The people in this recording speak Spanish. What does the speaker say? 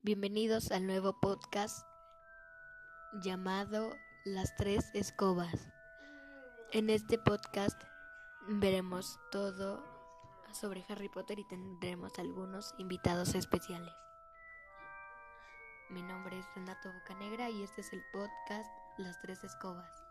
Bienvenidos al nuevo podcast llamado Las Tres Escobas. En este podcast veremos todo sobre Harry Potter y tendremos algunos invitados especiales. Mi nombre es Renato Bocanegra y este es el podcast Las Tres Escobas.